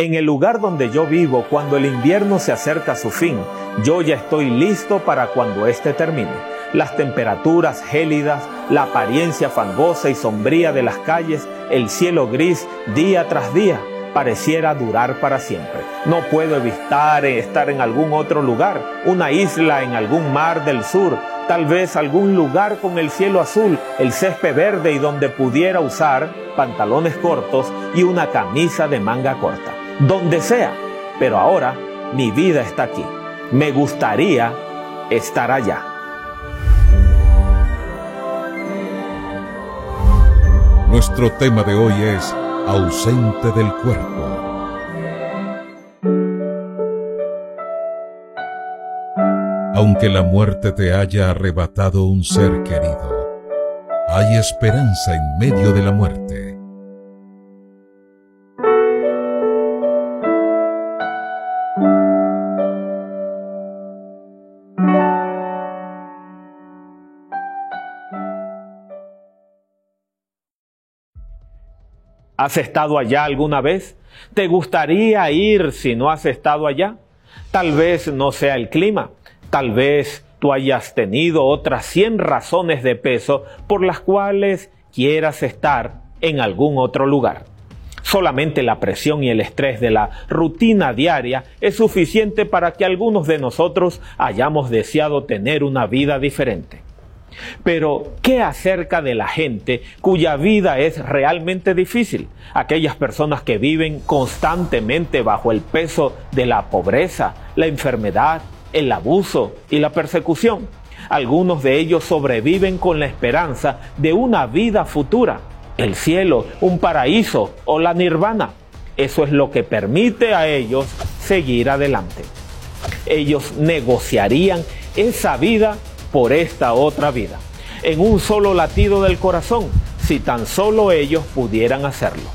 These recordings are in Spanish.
En el lugar donde yo vivo, cuando el invierno se acerca a su fin, yo ya estoy listo para cuando éste termine. Las temperaturas gélidas, la apariencia fangosa y sombría de las calles, el cielo gris día tras día, pareciera durar para siempre. No puedo evitar estar en algún otro lugar, una isla en algún mar del sur, tal vez algún lugar con el cielo azul, el césped verde y donde pudiera usar pantalones cortos y una camisa de manga corta donde sea, pero ahora mi vida está aquí. Me gustaría estar allá. Nuestro tema de hoy es ausente del cuerpo. Aunque la muerte te haya arrebatado un ser querido, hay esperanza en medio de la muerte. ¿Has estado allá alguna vez? ¿Te gustaría ir si no has estado allá? Tal vez no sea el clima, tal vez tú hayas tenido otras 100 razones de peso por las cuales quieras estar en algún otro lugar. Solamente la presión y el estrés de la rutina diaria es suficiente para que algunos de nosotros hayamos deseado tener una vida diferente. Pero, ¿qué acerca de la gente cuya vida es realmente difícil? Aquellas personas que viven constantemente bajo el peso de la pobreza, la enfermedad, el abuso y la persecución. Algunos de ellos sobreviven con la esperanza de una vida futura, el cielo, un paraíso o la nirvana. Eso es lo que permite a ellos seguir adelante. Ellos negociarían esa vida por esta otra vida, en un solo latido del corazón, si tan solo ellos pudieran hacerlo.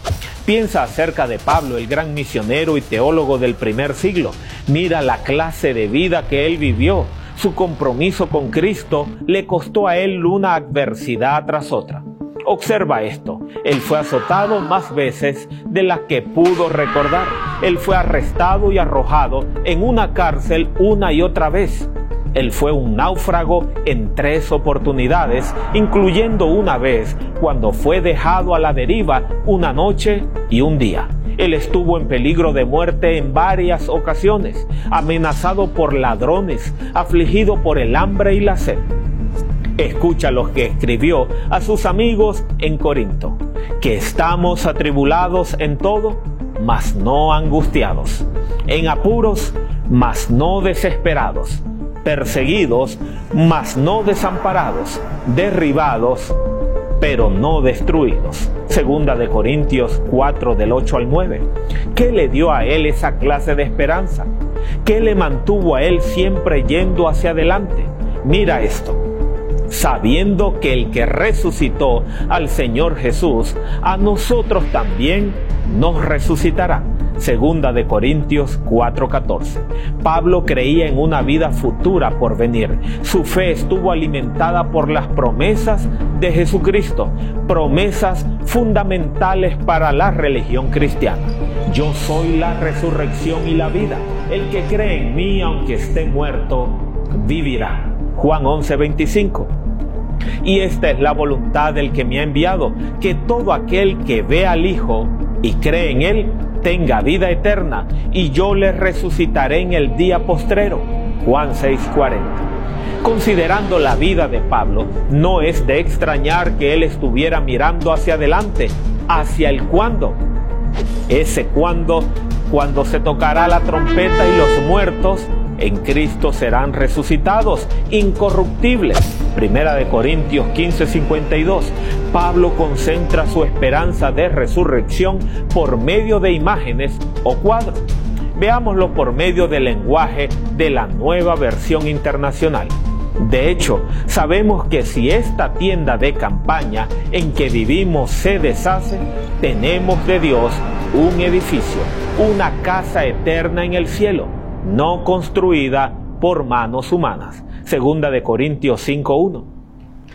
Piensa acerca de Pablo, el gran misionero y teólogo del primer siglo. Mira la clase de vida que él vivió. Su compromiso con Cristo le costó a él una adversidad tras otra. Observa esto. Él fue azotado más veces de las que pudo recordar. Él fue arrestado y arrojado en una cárcel una y otra vez. Él fue un náufrago en tres oportunidades, incluyendo una vez cuando fue dejado a la deriva una noche y un día. Él estuvo en peligro de muerte en varias ocasiones, amenazado por ladrones, afligido por el hambre y la sed. Escucha lo que escribió a sus amigos en Corinto, que estamos atribulados en todo, mas no angustiados, en apuros, mas no desesperados perseguidos, mas no desamparados, derribados, pero no destruidos. Segunda de Corintios 4 del 8 al 9. ¿Qué le dio a él esa clase de esperanza? ¿Qué le mantuvo a él siempre yendo hacia adelante? Mira esto. Sabiendo que el que resucitó al Señor Jesús, a nosotros también nos resucitará Segunda de Corintios 4:14. Pablo creía en una vida futura por venir. Su fe estuvo alimentada por las promesas de Jesucristo, promesas fundamentales para la religión cristiana. Yo soy la resurrección y la vida. El que cree en mí, aunque esté muerto, vivirá. Juan 11:25. Y esta es la voluntad del que me ha enviado, que todo aquel que ve al Hijo y cree en Él, tenga vida eterna, y yo le resucitaré en el día postrero. Juan 6:40. Considerando la vida de Pablo, no es de extrañar que él estuviera mirando hacia adelante, hacia el cuándo. Ese cuándo, cuando se tocará la trompeta y los muertos en Cristo serán resucitados, incorruptibles. Primera de Corintios 15:52. Pablo concentra su esperanza de resurrección por medio de imágenes o cuadros. Veámoslo por medio del lenguaje de la nueva versión internacional. De hecho, sabemos que si esta tienda de campaña en que vivimos se deshace, tenemos de Dios un edificio, una casa eterna en el cielo no construida por manos humanas. Segunda de Corintios 5.1.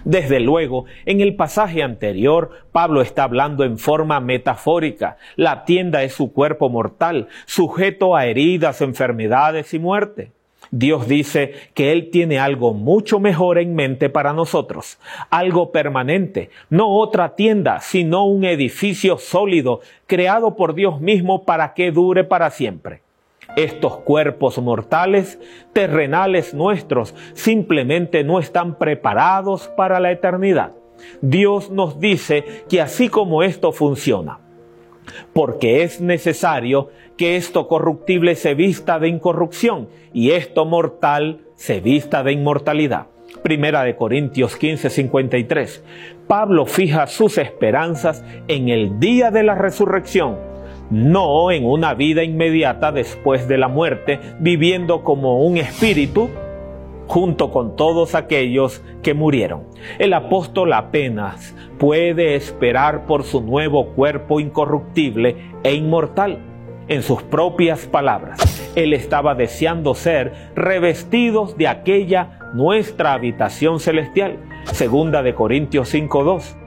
Desde luego, en el pasaje anterior, Pablo está hablando en forma metafórica. La tienda es su cuerpo mortal, sujeto a heridas, enfermedades y muerte. Dios dice que Él tiene algo mucho mejor en mente para nosotros, algo permanente, no otra tienda, sino un edificio sólido creado por Dios mismo para que dure para siempre. Estos cuerpos mortales, terrenales nuestros, simplemente no están preparados para la eternidad. Dios nos dice que así como esto funciona, porque es necesario que esto corruptible se vista de incorrupción y esto mortal se vista de inmortalidad. Primera de Corintios 15, 53. Pablo fija sus esperanzas en el día de la resurrección, no en una vida inmediata después de la muerte, viviendo como un espíritu junto con todos aquellos que murieron. El apóstol apenas puede esperar por su nuevo cuerpo incorruptible e inmortal. En sus propias palabras, él estaba deseando ser revestidos de aquella nuestra habitación celestial. Segunda de Corintios 5:2.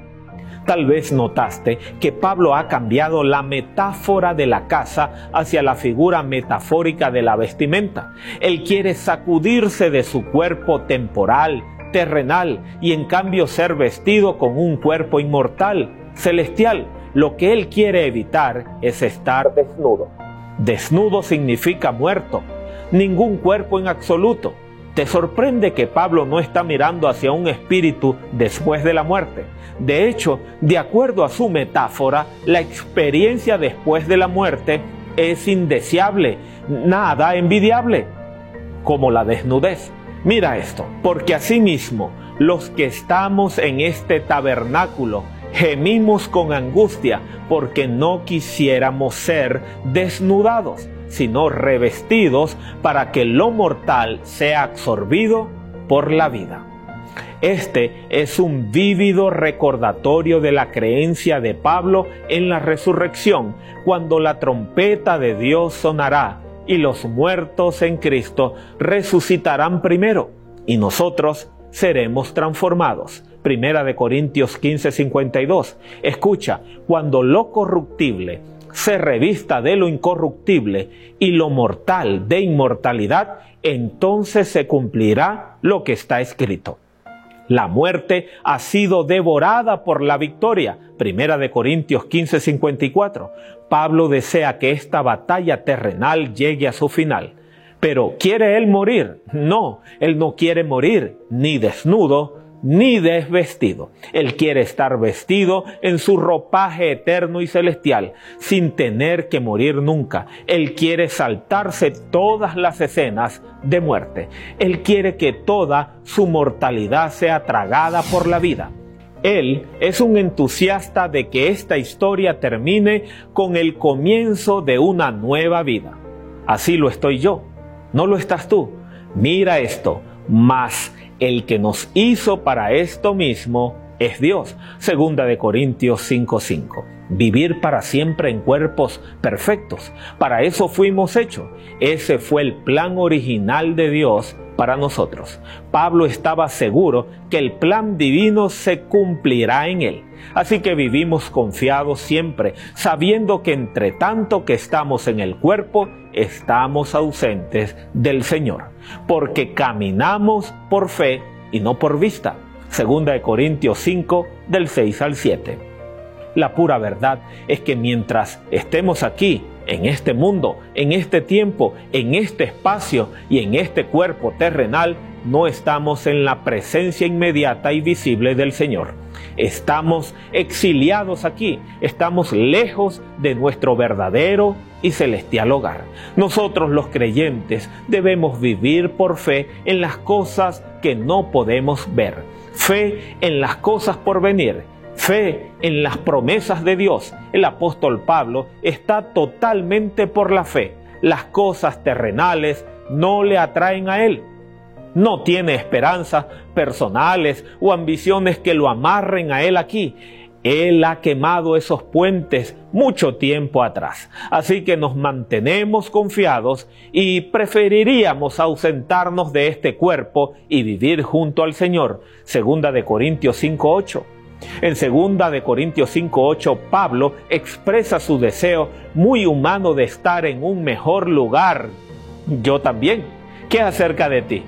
Tal vez notaste que Pablo ha cambiado la metáfora de la casa hacia la figura metafórica de la vestimenta. Él quiere sacudirse de su cuerpo temporal, terrenal, y en cambio ser vestido con un cuerpo inmortal, celestial. Lo que él quiere evitar es estar desnudo. Desnudo significa muerto, ningún cuerpo en absoluto. ¿Te sorprende que Pablo no está mirando hacia un espíritu después de la muerte? De hecho, de acuerdo a su metáfora, la experiencia después de la muerte es indeseable, nada envidiable, como la desnudez. Mira esto, porque asimismo los que estamos en este tabernáculo gemimos con angustia porque no quisiéramos ser desnudados sino revestidos para que lo mortal sea absorbido por la vida. Este es un vívido recordatorio de la creencia de Pablo en la resurrección, cuando la trompeta de Dios sonará y los muertos en Cristo resucitarán primero y nosotros seremos transformados. Primera de Corintios 15:52. Escucha, cuando lo corruptible se revista de lo incorruptible y lo mortal de inmortalidad, entonces se cumplirá lo que está escrito. La muerte ha sido devorada por la victoria. Primera de Corintios 15:54. Pablo desea que esta batalla terrenal llegue a su final. Pero ¿quiere él morir? No, él no quiere morir ni desnudo, ni desvestido. Él quiere estar vestido en su ropaje eterno y celestial, sin tener que morir nunca. Él quiere saltarse todas las escenas de muerte. Él quiere que toda su mortalidad sea tragada por la vida. Él es un entusiasta de que esta historia termine con el comienzo de una nueva vida. Así lo estoy yo. ¿No lo estás tú? Mira esto. Más el que nos hizo para esto mismo es Dios. Segunda de Corintios 5:5. Vivir para siempre en cuerpos perfectos. Para eso fuimos hechos. Ese fue el plan original de Dios para nosotros. Pablo estaba seguro que el plan divino se cumplirá en él. Así que vivimos confiados siempre, sabiendo que entre tanto que estamos en el cuerpo, estamos ausentes del Señor, porque caminamos por fe y no por vista. Segunda de Corintios 5 del 6 al 7. La pura verdad es que mientras estemos aquí, en este mundo, en este tiempo, en este espacio y en este cuerpo terrenal, no estamos en la presencia inmediata y visible del Señor. Estamos exiliados aquí, estamos lejos de nuestro verdadero y celestial hogar. Nosotros los creyentes debemos vivir por fe en las cosas que no podemos ver, fe en las cosas por venir, fe en las promesas de Dios. El apóstol Pablo está totalmente por la fe. Las cosas terrenales no le atraen a él. No tiene esperanzas personales o ambiciones que lo amarren a él aquí. Él ha quemado esos puentes mucho tiempo atrás. Así que nos mantenemos confiados y preferiríamos ausentarnos de este cuerpo y vivir junto al Señor. Segunda de Corintios 5.8. En segunda de Corintios 5.8, Pablo expresa su deseo muy humano de estar en un mejor lugar. Yo también. ¿Qué acerca de ti?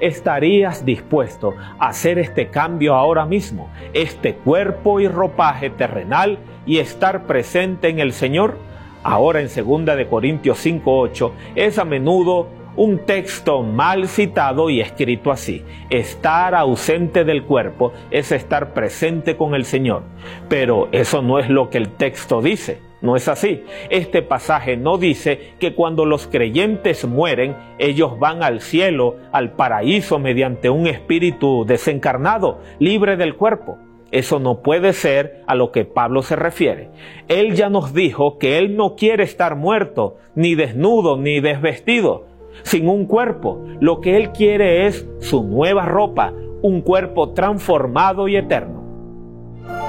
¿Estarías dispuesto a hacer este cambio ahora mismo, este cuerpo y ropaje terrenal y estar presente en el Señor? Ahora en 2 de Corintios 5:8 es a menudo un texto mal citado y escrito así. Estar ausente del cuerpo es estar presente con el Señor. Pero eso no es lo que el texto dice. No es así. Este pasaje no dice que cuando los creyentes mueren, ellos van al cielo, al paraíso, mediante un espíritu desencarnado, libre del cuerpo. Eso no puede ser a lo que Pablo se refiere. Él ya nos dijo que Él no quiere estar muerto, ni desnudo, ni desvestido, sin un cuerpo. Lo que Él quiere es su nueva ropa, un cuerpo transformado y eterno.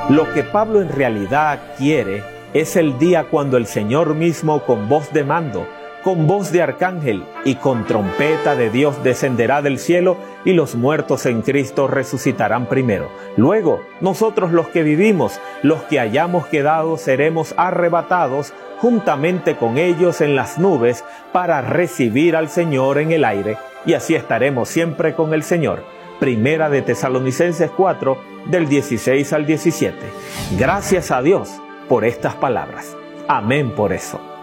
Lo que Pablo en realidad quiere es el día cuando el Señor mismo con voz de mando, con voz de arcángel y con trompeta de Dios descenderá del cielo y los muertos en Cristo resucitarán primero. Luego, nosotros los que vivimos, los que hayamos quedado, seremos arrebatados juntamente con ellos en las nubes para recibir al Señor en el aire y así estaremos siempre con el Señor. Primera de Tesalonicenses 4 del 16 al 17. Gracias a Dios por estas palabras. Amén por eso.